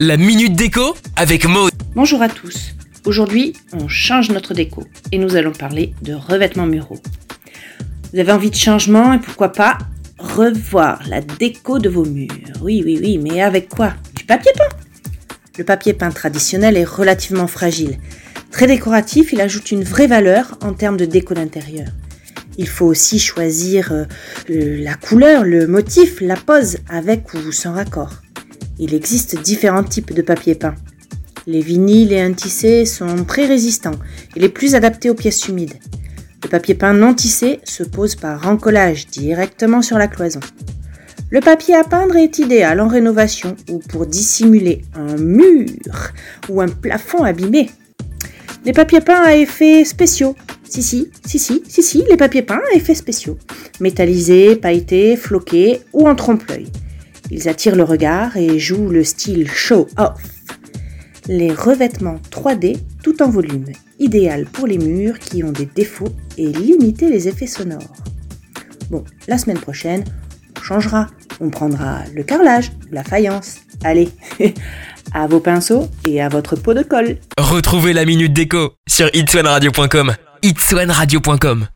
La minute déco avec Maud. Bonjour à tous. Aujourd'hui, on change notre déco et nous allons parler de revêtements muraux. Vous avez envie de changement et pourquoi pas revoir la déco de vos murs. Oui, oui, oui, mais avec quoi? Du papier peint. Le papier peint traditionnel est relativement fragile. Très décoratif, il ajoute une vraie valeur en termes de déco d'intérieur. Il faut aussi choisir euh, la couleur, le motif, la pose avec ou sans raccord. Il existe différents types de papier peint. Les vinyles et un tissé sont très résistants et les plus adaptés aux pièces humides. Le papier peint non tissé se pose par encollage directement sur la cloison. Le papier à peindre est idéal en rénovation ou pour dissimuler un mur ou un plafond abîmé. Les papiers peints à effets spéciaux. Si, si, si, si, si, si, les papiers peints à effets spéciaux. Métallisés, pailletés, floqués ou en trompe-l'œil. Ils attirent le regard et jouent le style show-off. Les revêtements 3D tout en volume, idéal pour les murs qui ont des défauts et limiter les effets sonores. Bon, la semaine prochaine, on changera. On prendra le carrelage, la faïence. Allez, à vos pinceaux et à votre pot de colle. Retrouvez la minute déco sur itswanradio.com. itswanradio.com